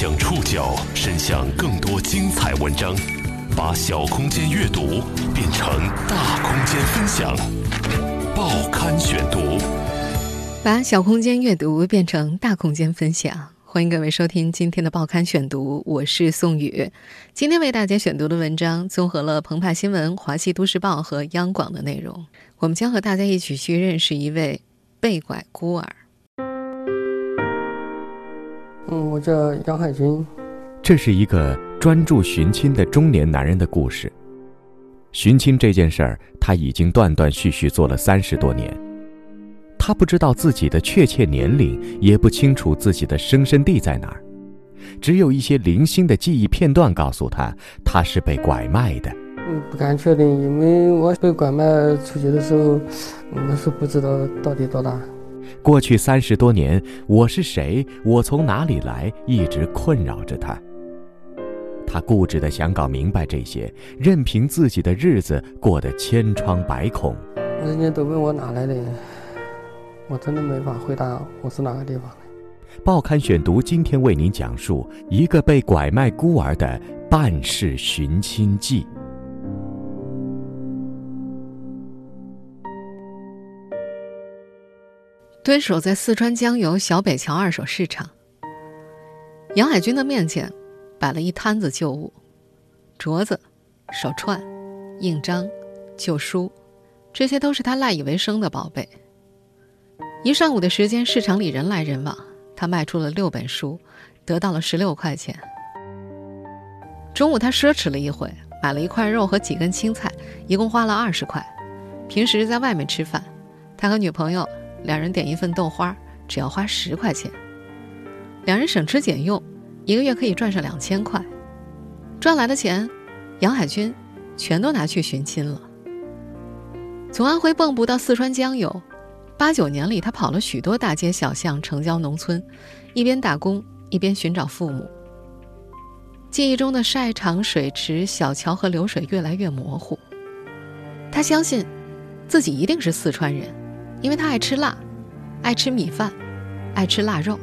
将触角伸向更多精彩文章，把小空间阅读变成大空间分享。报刊选读，把小空间阅读变成大空间分享。欢迎各位收听今天的报刊选读，我是宋宇。今天为大家选读的文章综合了澎湃新闻、华西都市报和央广的内容。我们将和大家一起去认识一位被拐孤儿。嗯，我叫杨海军。这是一个专注寻亲的中年男人的故事。寻亲这件事儿，他已经断断续续做了三十多年。他不知道自己的确切年龄，也不清楚自己的生身地在哪儿，只有一些零星的记忆片段告诉他，他是被拐卖的。嗯，不敢确定，因为我被拐卖出去的时候，我是不知道到底多大。过去三十多年，我是谁？我从哪里来？一直困扰着他。他固执的想搞明白这些，任凭自己的日子过得千疮百孔。人家都问我哪来的，我真的没法回答我是哪个地方的。报刊选读今天为您讲述一个被拐卖孤儿的半世寻亲记。蹲守在四川江油小北桥二手市场，杨海军的面前摆了一摊子旧物：镯子、手串、印章、旧书，这些都是他赖以为生的宝贝。一上午的时间，市场里人来人往，他卖出了六本书，得到了十六块钱。中午他奢侈了一回，买了一块肉和几根青菜，一共花了二十块。平时在外面吃饭，他和女朋友。两人点一份豆花，只要花十块钱。两人省吃俭用，一个月可以赚上两千块。赚来的钱，杨海军全都拿去寻亲了。从安徽蚌埠到四川江油，八九年里，他跑了许多大街小巷、城郊农村，一边打工一边寻找父母。记忆中的晒场、水池、小桥和流水越来越模糊。他相信，自己一定是四川人。因为他爱吃辣，爱吃米饭，爱吃腊肉。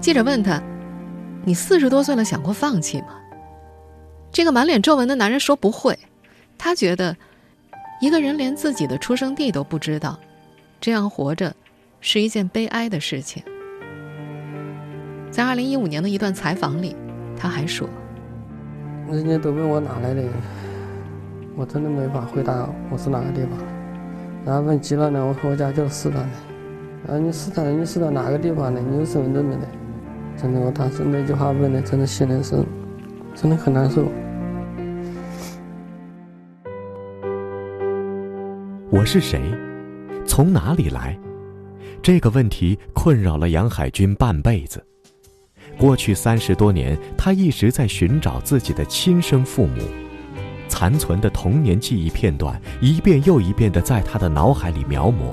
记者问他：“你四十多岁了，想过放弃吗？”这个满脸皱纹的男人说：“不会。”他觉得，一个人连自己的出生地都不知道，这样活着是一件悲哀的事情。在二零一五年的一段采访里，他还说：“人家都问我哪来的，我真的没法回答我是哪个地方。”然后问急了呢，我说我家就是四川的。然后你四川的，你是到哪个地方的？你有身份证没得？真的，我当时那句话问的，真的心里是，真的很难受。我是谁？从哪里来？这个问题困扰了杨海军半辈子。过去三十多年，他一直在寻找自己的亲生父母。残存的童年记忆片段，一遍又一遍的在他的脑海里描摹。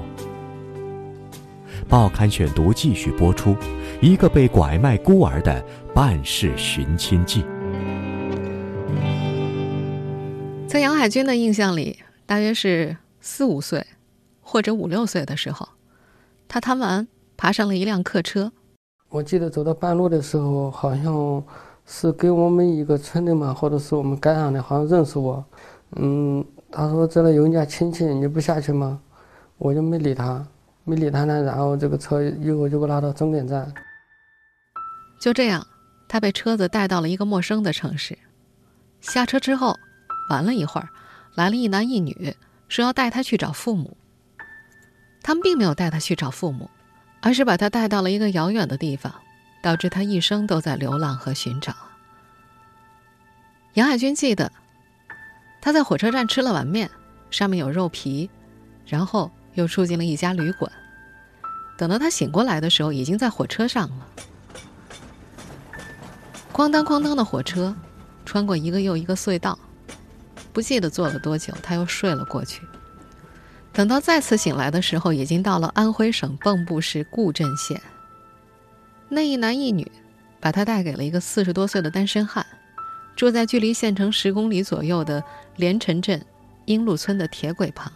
报刊选读继续播出，一个被拐卖孤儿的半世寻亲记。在杨海军的印象里，大约是四五岁，或者五六岁的时候，他贪玩，爬上了一辆客车。我记得走到半路的时候，好像。是给我们一个村的嘛，或者是我们街上的，好像认识我。嗯，他说这里有你家亲戚，你不下去吗？我就没理他，没理他呢。然后这个车一会儿就给我拉到终点站。就这样，他被车子带到了一个陌生的城市。下车之后，玩了一会儿，来了一男一女，说要带他去找父母。他们并没有带他去找父母，而是把他带到了一个遥远的地方。导致他一生都在流浪和寻找。杨海军记得，他在火车站吃了碗面，上面有肉皮，然后又住进了一家旅馆。等到他醒过来的时候，已经在火车上了。哐当哐当的火车，穿过一个又一个隧道，不记得坐了多久，他又睡了过去。等到再次醒来的时候，已经到了安徽省蚌埠市固镇县。那一男一女，把他带给了一个四十多岁的单身汉，住在距离县城十公里左右的连城镇英路村的铁轨旁。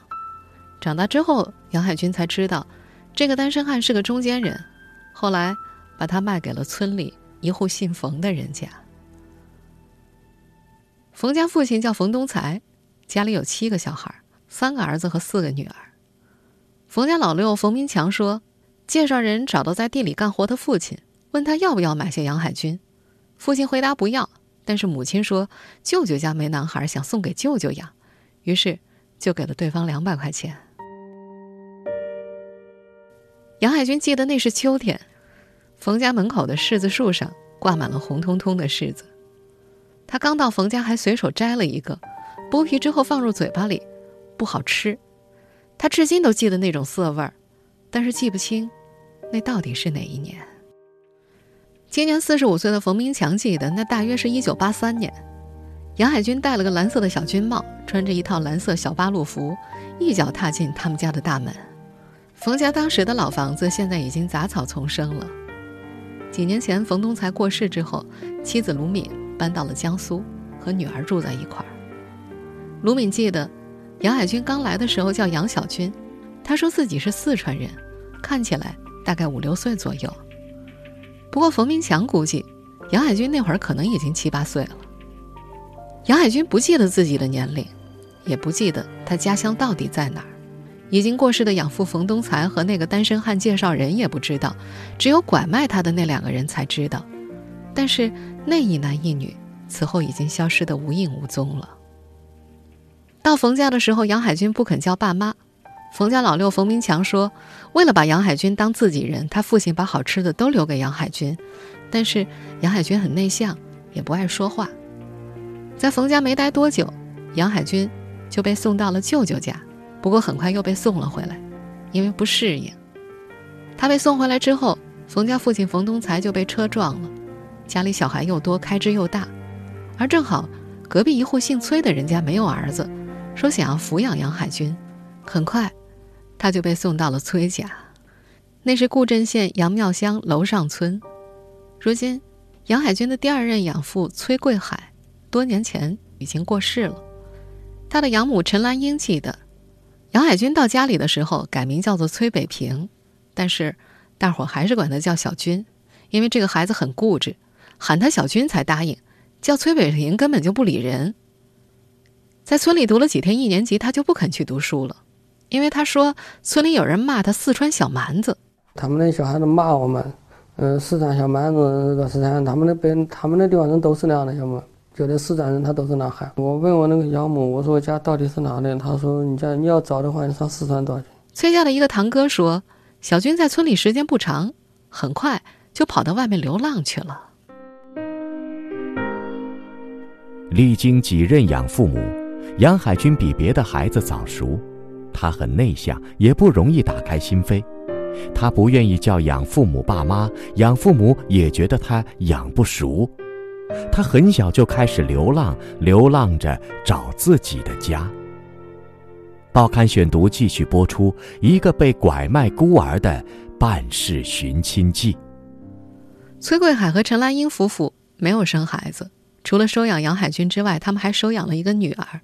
长大之后，杨海军才知道，这个单身汉是个中间人，后来把他卖给了村里一户姓冯的人家。冯家父亲叫冯东才，家里有七个小孩，三个儿子和四个女儿。冯家老六冯明强说，介绍人找到在地里干活的父亲，问他要不要买些杨海军，父亲回答不要，但是母亲说舅舅家没男孩，想送给舅舅养，于是就给了对方两百块钱。杨海军记得那是秋天，冯家门口的柿子树上挂满了红彤彤的柿子。他刚到冯家，还随手摘了一个，剥皮之后放入嘴巴里，不好吃。他至今都记得那种涩味儿，但是记不清那到底是哪一年。今年四十五岁的冯明强记得，那大约是一九八三年。杨海军戴了个蓝色的小军帽，穿着一套蓝色小八路服，一脚踏进他们家的大门。冯家当时的老房子现在已经杂草丛生了。几年前冯东才过世之后，妻子卢敏。搬到了江苏，和女儿住在一块儿。卢敏记得，杨海军刚来的时候叫杨小军，他说自己是四川人，看起来大概五六岁左右。不过冯明强估计，杨海军那会儿可能已经七八岁了。杨海军不记得自己的年龄，也不记得他家乡到底在哪儿。已经过世的养父冯东才和那个单身汉介绍人也不知道，只有拐卖他的那两个人才知道。但是那一男一女此后已经消失得无影无踪了。到冯家的时候，杨海军不肯叫爸妈。冯家老六冯明强说：“为了把杨海军当自己人，他父亲把好吃的都留给杨海军。但是杨海军很内向，也不爱说话。在冯家没待多久，杨海军就被送到了舅舅家，不过很快又被送了回来，因为不适应。他被送回来之后，冯家父亲冯东才就被车撞了。”家里小孩又多，开支又大，而正好隔壁一户姓崔的人家没有儿子，说想要抚养杨海军，很快他就被送到了崔家，那是固镇县杨庙乡楼上村。如今，杨海军的第二任养父崔贵海多年前已经过世了，他的养母陈兰英记得，杨海军到家里的时候改名叫做崔北平，但是大伙还是管他叫小军，因为这个孩子很固执。喊他小军才答应，叫崔北平根本就不理人。在村里读了几天一年级，他就不肯去读书了，因为他说村里有人骂他四川小蛮子。他们那小孩子骂我们，嗯，四川小蛮子，那个四川，他们那边他们那地方人都是那样的，晓得吗？觉得四川人他都是那喊。我问我那个养母，我说我家到底是哪的？他说你家你要找的话，你上四川找去。崔家的一个堂哥说，小军在村里时间不长，很快就跑到外面流浪去了。历经几任养父母，杨海军比别的孩子早熟。他很内向，也不容易打开心扉。他不愿意叫养父母爸妈，养父母也觉得他养不熟。他很小就开始流浪，流浪着找自己的家。报刊选读继续播出：一个被拐卖孤儿的半世寻亲记。崔贵海和陈兰英夫妇没有生孩子。除了收养杨海军之外，他们还收养了一个女儿。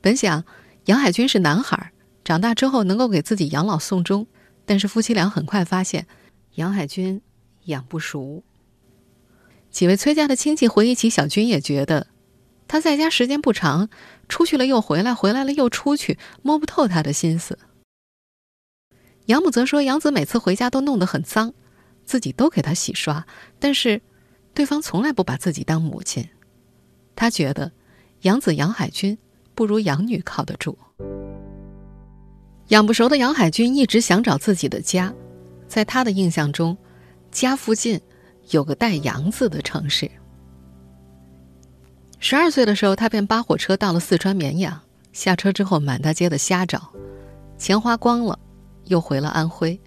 本想杨海军是男孩，长大之后能够给自己养老送终，但是夫妻俩很快发现杨海军养不熟。几位崔家的亲戚回忆起小军，也觉得他在家时间不长，出去了又回来，回来了又出去，摸不透他的心思。养母则说，杨子每次回家都弄得很脏，自己都给他洗刷，但是对方从来不把自己当母亲。他觉得，养子杨海军不如养女靠得住。养不熟的杨海军一直想找自己的家，在他的印象中，家附近有个带“杨”字的城市。十二岁的时候，他便扒火车到了四川绵阳，下车之后满大街的瞎找，钱花光了，又回了安徽。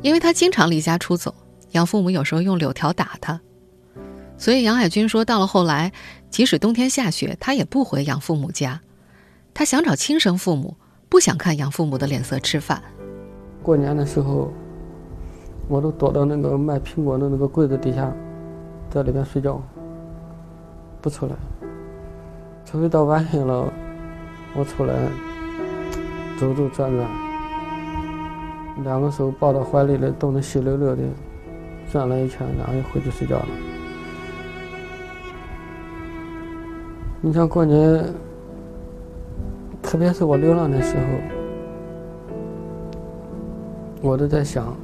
因为他经常离家出走，养父母有时候用柳条打他。所以杨海军说，到了后来，即使冬天下雪，他也不回养父母家。他想找亲生父母，不想看养父母的脸色吃饭。过年的时候，我都躲到那个卖苹果的那个柜子底下，在里边睡觉，不出来。除非到晚上了，我出来走走转转，两个手抱到怀里里，冻得稀溜溜的，转了一圈，然后又回去睡觉了。你像过年，特别是我流浪的时候，我都在想，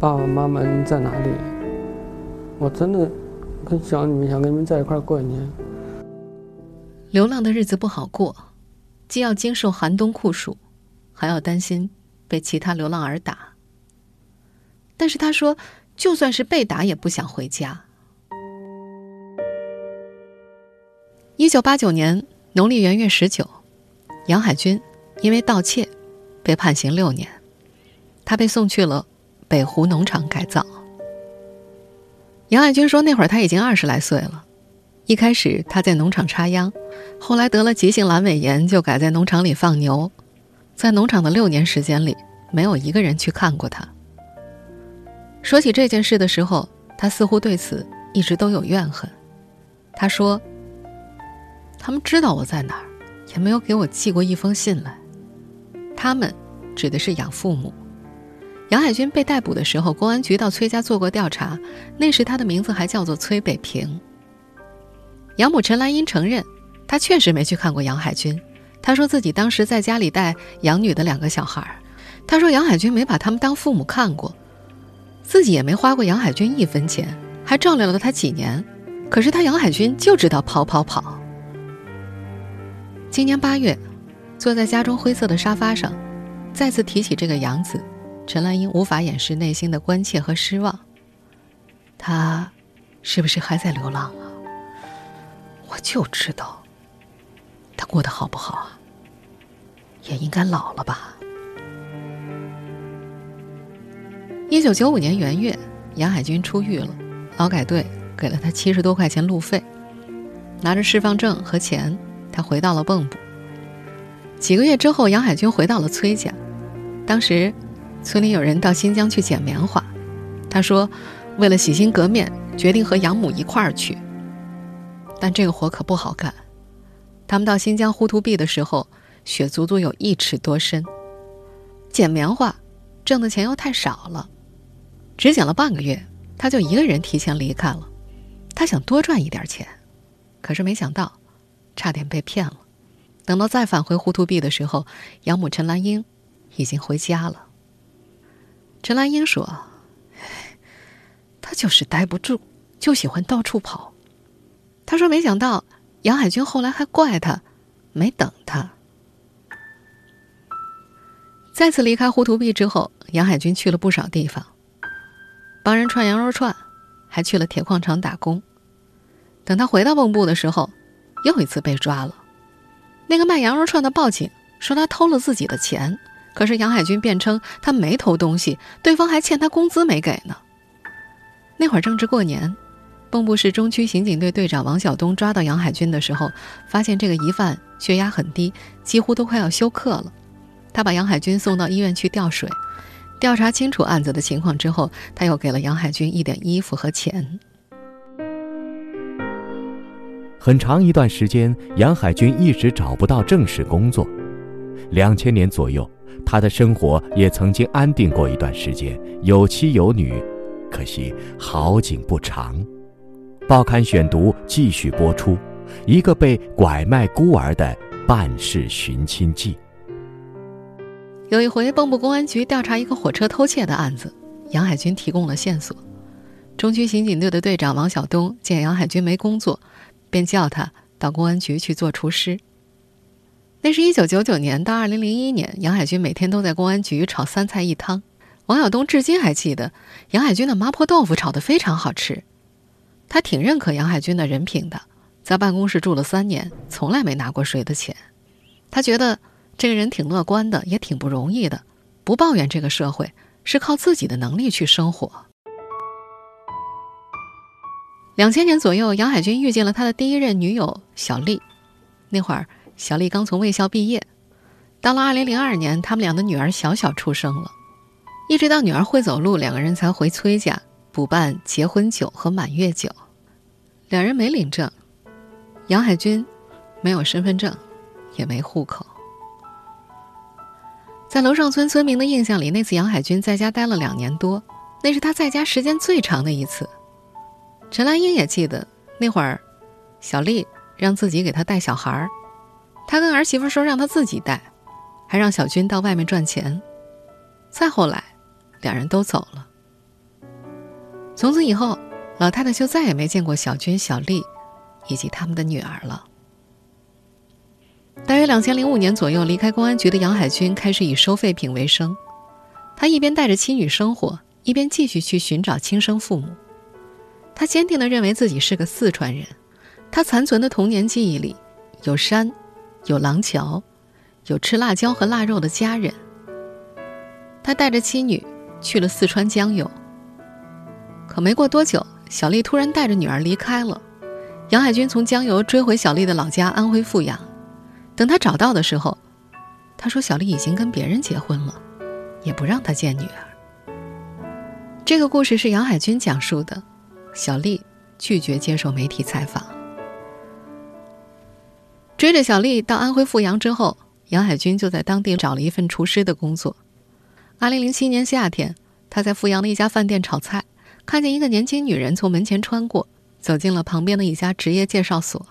爸爸妈妈在哪里？我真的很想你们，想跟你们在一块过年。流浪的日子不好过，既要经受寒冬酷暑，还要担心被其他流浪儿打。但是他说，就算是被打，也不想回家。一九八九年农历元月十九，杨海军因为盗窃被判刑六年，他被送去了北湖农场改造。杨海军说，那会儿他已经二十来岁了，一开始他在农场插秧，后来得了急性阑尾炎，就改在农场里放牛。在农场的六年时间里，没有一个人去看过他。说起这件事的时候，他似乎对此一直都有怨恨。他说。他们知道我在哪儿，也没有给我寄过一封信来。他们指的是养父母。杨海军被逮捕的时候，公安局到崔家做过调查，那时他的名字还叫做崔北平。养母陈兰英承认，她确实没去看过杨海军。她说自己当时在家里带养女的两个小孩儿她说杨海军没把他们当父母看过，自己也没花过杨海军一分钱，还照料了他几年。可是他杨海军就知道跑跑跑。今年八月，坐在家中灰色的沙发上，再次提起这个养子，陈兰英无法掩饰内心的关切和失望。他，是不是还在流浪啊？我就知道，他过得好不好啊？也应该老了吧。一九九五年元月，杨海军出狱了，劳改队给了他七十多块钱路费，拿着释放证和钱。他回到了蚌埠。几个月之后，杨海军回到了崔家。当时，村里有人到新疆去捡棉花，他说：“为了洗心革面，决定和养母一块儿去。”但这个活可不好干。他们到新疆呼图壁的时候，雪足足有一尺多深。捡棉花，挣的钱又太少了，只捡了半个月，他就一个人提前离开了。他想多赚一点钱，可是没想到。差点被骗了。等到再返回糊涂壁的时候，养母陈兰英已经回家了。陈兰英说：“他就是待不住，就喜欢到处跑。”他说：“没想到杨海军后来还怪他没等他。”再次离开糊涂壁之后，杨海军去了不少地方，帮人串羊肉串，还去了铁矿厂打工。等他回到蚌埠的时候，又一次被抓了，那个卖羊肉串的报警说他偷了自己的钱，可是杨海军辩称他没偷东西，对方还欠他工资没给呢。那会儿正值过年，蚌埠市中区刑警队队长王晓东抓到杨海军的时候，发现这个疑犯血压很低，几乎都快要休克了。他把杨海军送到医院去吊水，调查清楚案子的情况之后，他又给了杨海军一点衣服和钱。很长一段时间，杨海军一直找不到正式工作。两千年左右，他的生活也曾经安定过一段时间，有妻有女。可惜好景不长。报刊选读继续播出：一个被拐卖孤儿的半世寻亲记。有一回，蚌埠公安局调查一个火车偷窃的案子，杨海军提供了线索。中区刑警队的队长王晓东见杨海军没工作。便叫他到公安局去做厨师。那是一九九九年到二零零一年，杨海军每天都在公安局炒三菜一汤。王晓东至今还记得杨海军的麻婆豆腐炒得非常好吃。他挺认可杨海军的人品的，在办公室住了三年，从来没拿过谁的钱。他觉得这个人挺乐观的，也挺不容易的，不抱怨这个社会，是靠自己的能力去生活。两千年左右，杨海军遇见了他的第一任女友小丽。那会儿，小丽刚从卫校毕业。到了二零零二年，他们俩的女儿小小出生了。一直到女儿会走路，两个人才回崔家补办结婚酒和满月酒。两人没领证，杨海军没有身份证，也没户口。在楼上村村民的印象里，那次杨海军在家待了两年多，那是他在家时间最长的一次。陈兰英也记得那会儿，小丽让自己给她带小孩儿，她跟儿媳妇说让她自己带，还让小军到外面赚钱。再后来，两人都走了。从此以后，老太太就再也没见过小军、小丽，以及他们的女儿了。大约两千零五年左右，离开公安局的杨海军开始以收废品为生。他一边带着妻女生活，一边继续去寻找亲生父母。他坚定地认为自己是个四川人。他残存的童年记忆里，有山，有廊桥，有吃辣椒和腊肉的家人。他带着妻女去了四川江油。可没过多久，小丽突然带着女儿离开了。杨海军从江油追回小丽的老家安徽阜阳。等他找到的时候，他说小丽已经跟别人结婚了，也不让他见女儿。这个故事是杨海军讲述的，小丽拒绝接受媒体采访。追着小丽到安徽阜阳之后，杨海军就在当地找了一份厨师的工作。二零零七年夏天，他在阜阳的一家饭店炒菜，看见一个年轻女人从门前穿过，走进了旁边的一家职业介绍所。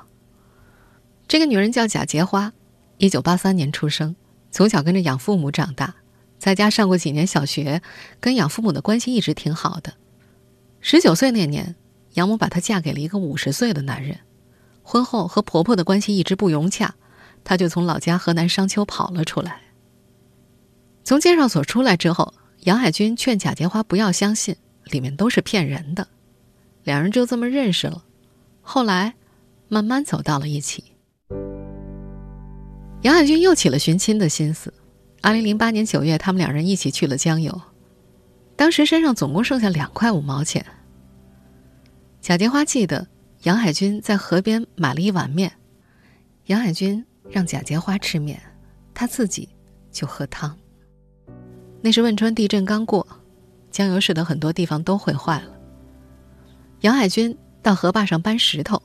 这个女人叫贾洁花，一九八三年出生，从小跟着养父母长大，在家上过几年小学，跟养父母的关系一直挺好的。十九岁那年，养母把她嫁给了一个五十岁的男人，婚后和婆婆的关系一直不融洽，她就从老家河南商丘跑了出来。从介绍所出来之后，杨海军劝贾洁花不要相信，里面都是骗人的，两人就这么认识了，后来慢慢走到了一起。杨海军又起了寻亲的心思。二零零八年九月，他们两人一起去了江油。当时身上总共剩下两块五毛钱。贾洁花记得，杨海军在河边买了一碗面，杨海军让贾洁花吃面，他自己就喝汤。那是汶川地震刚过，江油市的很多地方都毁坏了。杨海军到河坝上搬石头，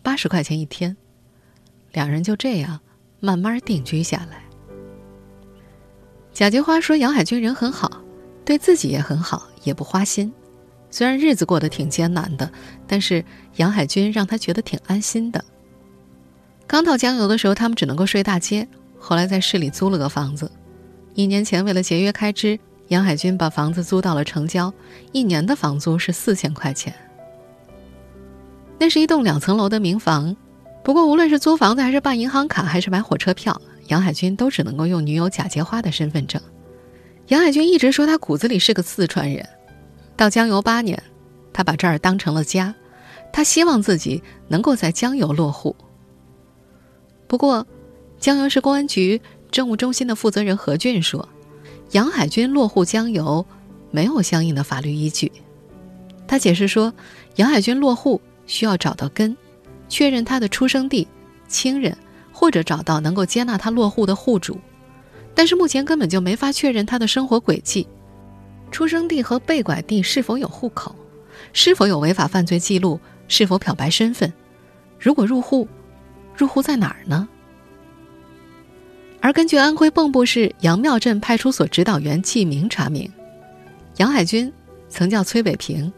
八十块钱一天，两人就这样。慢慢定居下来。贾菊花说：“杨海军人很好，对自己也很好，也不花心。虽然日子过得挺艰难的，但是杨海军让他觉得挺安心的。刚到江油的时候，他们只能够睡大街，后来在市里租了个房子。一年前，为了节约开支，杨海军把房子租到了城郊，一年的房租是四千块钱。那是一栋两层楼的民房。”不过，无论是租房子，还是办银行卡，还是买火车票，杨海军都只能够用女友贾洁花的身份证。杨海军一直说他骨子里是个四川人。到江油八年，他把这儿当成了家，他希望自己能够在江油落户。不过，江油市公安局政务中心的负责人何俊说，杨海军落户江油没有相应的法律依据。他解释说，杨海军落户需要找到根。确认他的出生地、亲人，或者找到能够接纳他落户的户主，但是目前根本就没法确认他的生活轨迹、出生地和被拐地是否有户口、是否有违法犯罪记录、是否漂白身份。如果入户，入户在哪儿呢？而根据安徽蚌埠市杨庙镇派出所指导员季明查明，杨海军曾叫崔北平，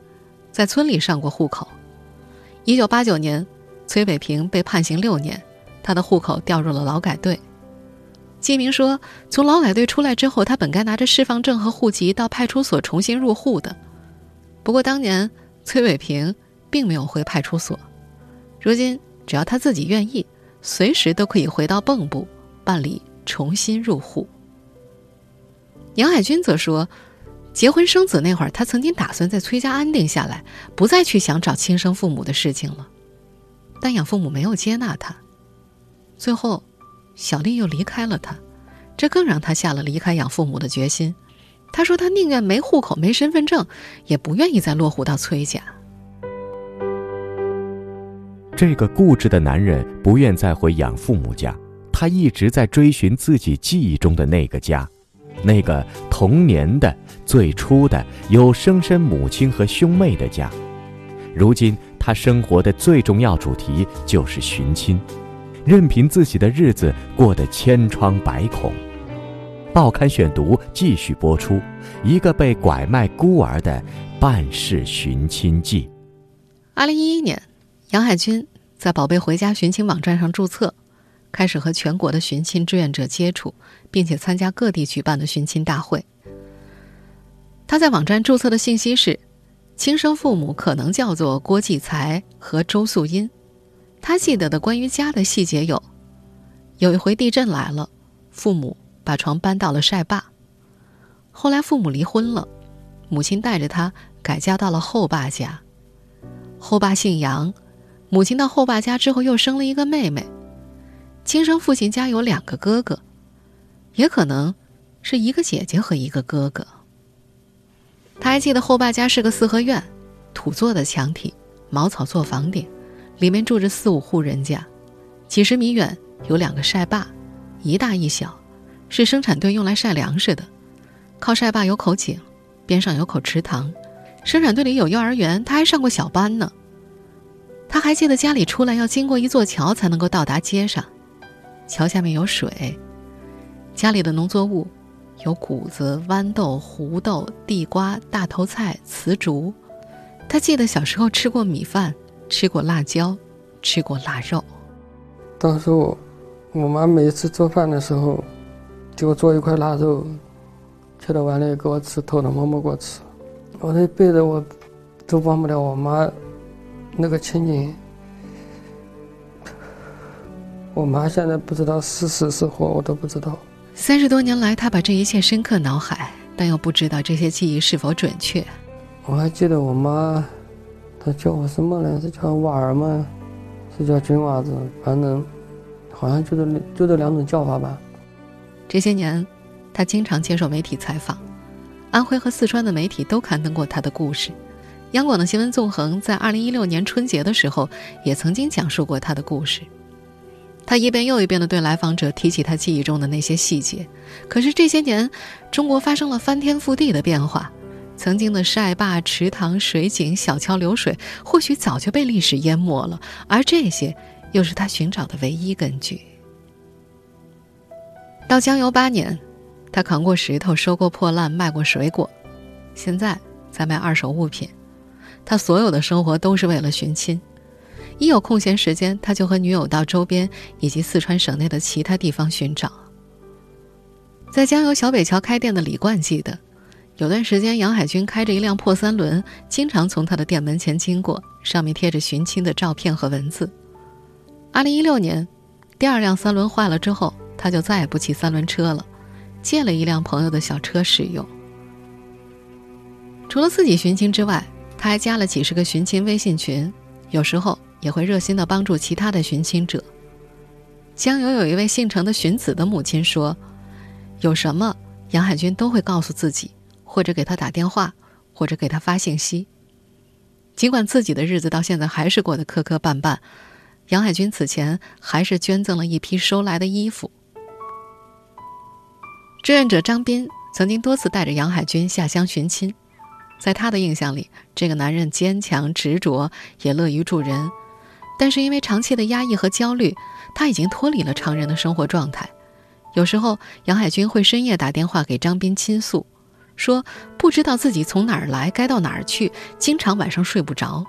在村里上过户口。一九八九年。崔北平被判刑六年，他的户口调入了劳改队。金明说，从劳改队出来之后，他本该拿着释放证和户籍到派出所重新入户的。不过当年崔伟平并没有回派出所，如今只要他自己愿意，随时都可以回到蚌埠办理重新入户。杨海军则说，结婚生子那会儿，他曾经打算在崔家安定下来，不再去想找亲生父母的事情了。但养父母没有接纳他，最后，小丽又离开了他，这更让他下了离开养父母的决心。他说：“他宁愿没户口、没身份证，也不愿意再落户到崔家。”这个固执的男人不愿再回养父母家，他一直在追寻自己记忆中的那个家，那个童年的、最初的、有生身母亲和兄妹的家。如今。他生活的最重要主题就是寻亲，任凭自己的日子过得千疮百孔。报刊选读继续播出：一个被拐卖孤儿的半世寻亲记。二零一一年，杨海军在“宝贝回家”寻亲网站上注册，开始和全国的寻亲志愿者接触，并且参加各地举办的寻亲大会。他在网站注册的信息是：亲生父母可能叫做郭继才和周素英。他记得的关于家的细节有：有一回地震来了，父母把床搬到了晒坝。后来父母离婚了，母亲带着他改嫁到了后爸家。后爸姓杨，母亲到后爸家之后又生了一个妹妹。亲生父亲家有两个哥哥，也可能是一个姐姐和一个哥哥。他还记得后爸家是个四合院，土做的墙体，茅草做房顶，里面住着四五户人家。几十米远有两个晒坝，一大一小，是生产队用来晒粮食的。靠晒坝有口井，边上有口池塘。生产队里有幼儿园，他还上过小班呢。他还记得家里出来要经过一座桥才能够到达街上，桥下面有水。家里的农作物。有谷子、豌豆、胡豆、地瓜、大头菜、瓷竹。他记得小时候吃过米饭，吃过辣椒，吃过腊肉。当时我，我妈每次做饭的时候，给我做一块腊肉，切到碗里给我吃，偷偷摸摸给我吃。我这辈子我都忘不了我妈那个情景。我妈现在不知道是死是活，我都不知道。三十多年来，她把这一切深刻脑海，但又不知道这些记忆是否准确。我还记得我妈，他叫我什么呢？是叫娃儿吗？是叫军娃子？反正好像就这就这两种叫法吧。这些年，他经常接受媒体采访，安徽和四川的媒体都刊登过他的故事。央广的新闻纵横在二零一六年春节的时候，也曾经讲述过他的故事。他一遍又一遍地对来访者提起他记忆中的那些细节，可是这些年，中国发生了翻天覆地的变化，曾经的晒坝、池塘、水井、小桥流水，或许早就被历史淹没了，而这些，又是他寻找的唯一根据。到江油八年，他扛过石头，收过破烂，卖过水果，现在在卖二手物品，他所有的生活都是为了寻亲。一有空闲时间，他就和女友到周边以及四川省内的其他地方寻找。在江油小北桥开店的李冠记得，有段时间杨海军开着一辆破三轮，经常从他的店门前经过，上面贴着寻亲的照片和文字。二零一六年，第二辆三轮坏了之后，他就再也不骑三轮车了，借了一辆朋友的小车使用。除了自己寻亲之外，他还加了几十个寻亲微信群，有时候。也会热心的帮助其他的寻亲者。江油有一位姓陈的寻子的母亲说：“有什么杨海军都会告诉自己，或者给他打电话，或者给他发信息。尽管自己的日子到现在还是过得磕磕绊绊，杨海军此前还是捐赠了一批收来的衣服。”志愿者张斌曾经多次带着杨海军下乡寻亲，在他的印象里，这个男人坚强执着，也乐于助人。但是因为长期的压抑和焦虑，他已经脱离了常人的生活状态。有时候，杨海军会深夜打电话给张斌倾诉，说不知道自己从哪儿来，该到哪儿去，经常晚上睡不着。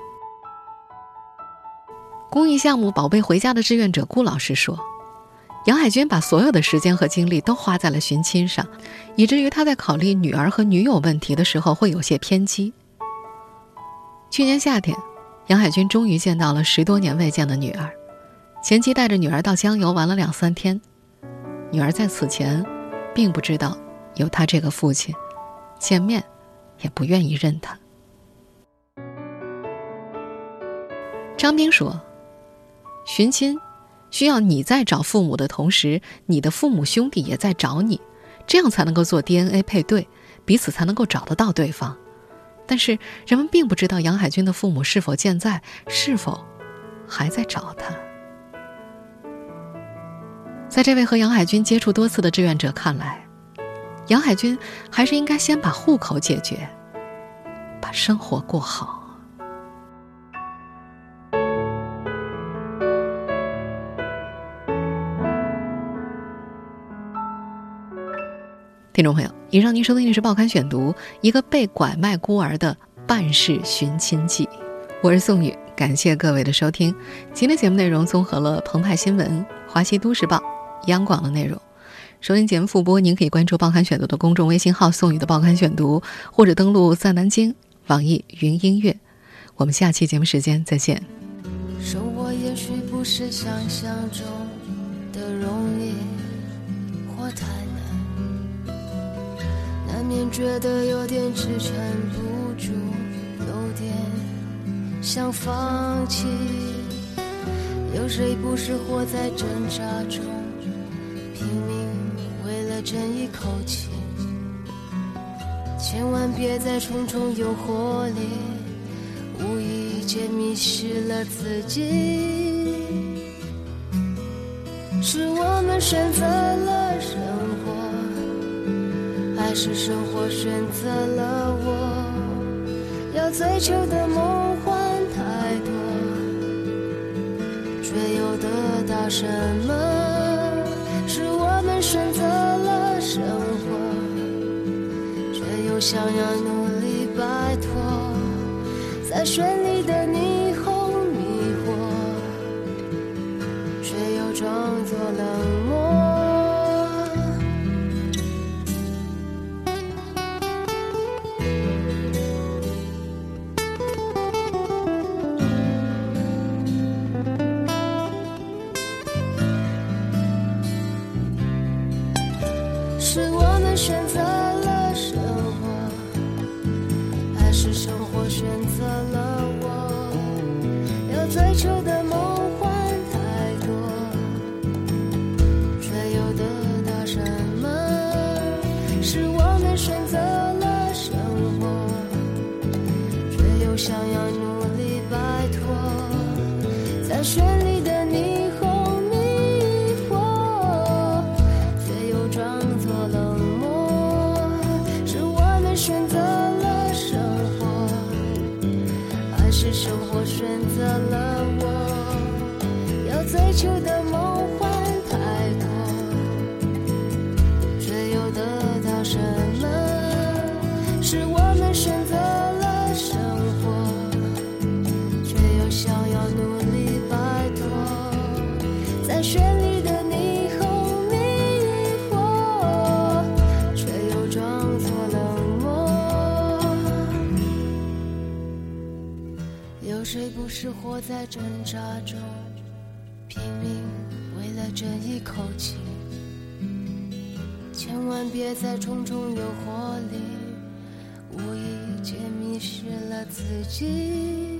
公益项目“宝贝回家”的志愿者顾老师说，杨海军把所有的时间和精力都花在了寻亲上，以至于他在考虑女儿和女友问题的时候会有些偏激。去年夏天。杨海军终于见到了十多年未见的女儿，前妻带着女儿到江油玩了两三天。女儿在此前，并不知道有他这个父亲，见面也不愿意认他。张斌说：“寻亲，需要你在找父母的同时，你的父母兄弟也在找你，这样才能够做 DNA 配对，彼此才能够找得到对方。”但是人们并不知道杨海军的父母是否健在，是否还在找他。在这位和杨海军接触多次的志愿者看来，杨海军还是应该先把户口解决，把生活过好。听众朋友，以上您收听的是《报刊选读》，一个被拐卖孤儿的半世寻亲记。我是宋宇，感谢各位的收听。今天节目内容综合了澎湃新闻、华西都市报、央广的内容。收听节目复播，您可以关注《报刊选读》的公众微信号“宋宇的报刊选读”，或者登录在南京网易云音乐。我们下期节目时间再见。生活也许不是想象中的容易或太难，难免觉得有点支撑不住，有点想放弃。有谁不是活在挣扎中，争一口气？千万别在重重诱惑里，无意间迷失了自己。是我们选择了生活，还是生活选择了我？要追求的梦幻太多，却又得到什么？是我们选择生活，却又想要努力摆脱，在绚丽的你什么？是我们选择了生活，却又想要努力摆脱，在绚丽的霓虹迷惑，却又装作冷漠。有谁不是活在挣扎中，拼命为了争一口气？别在重重诱惑里，无意间迷失了自己。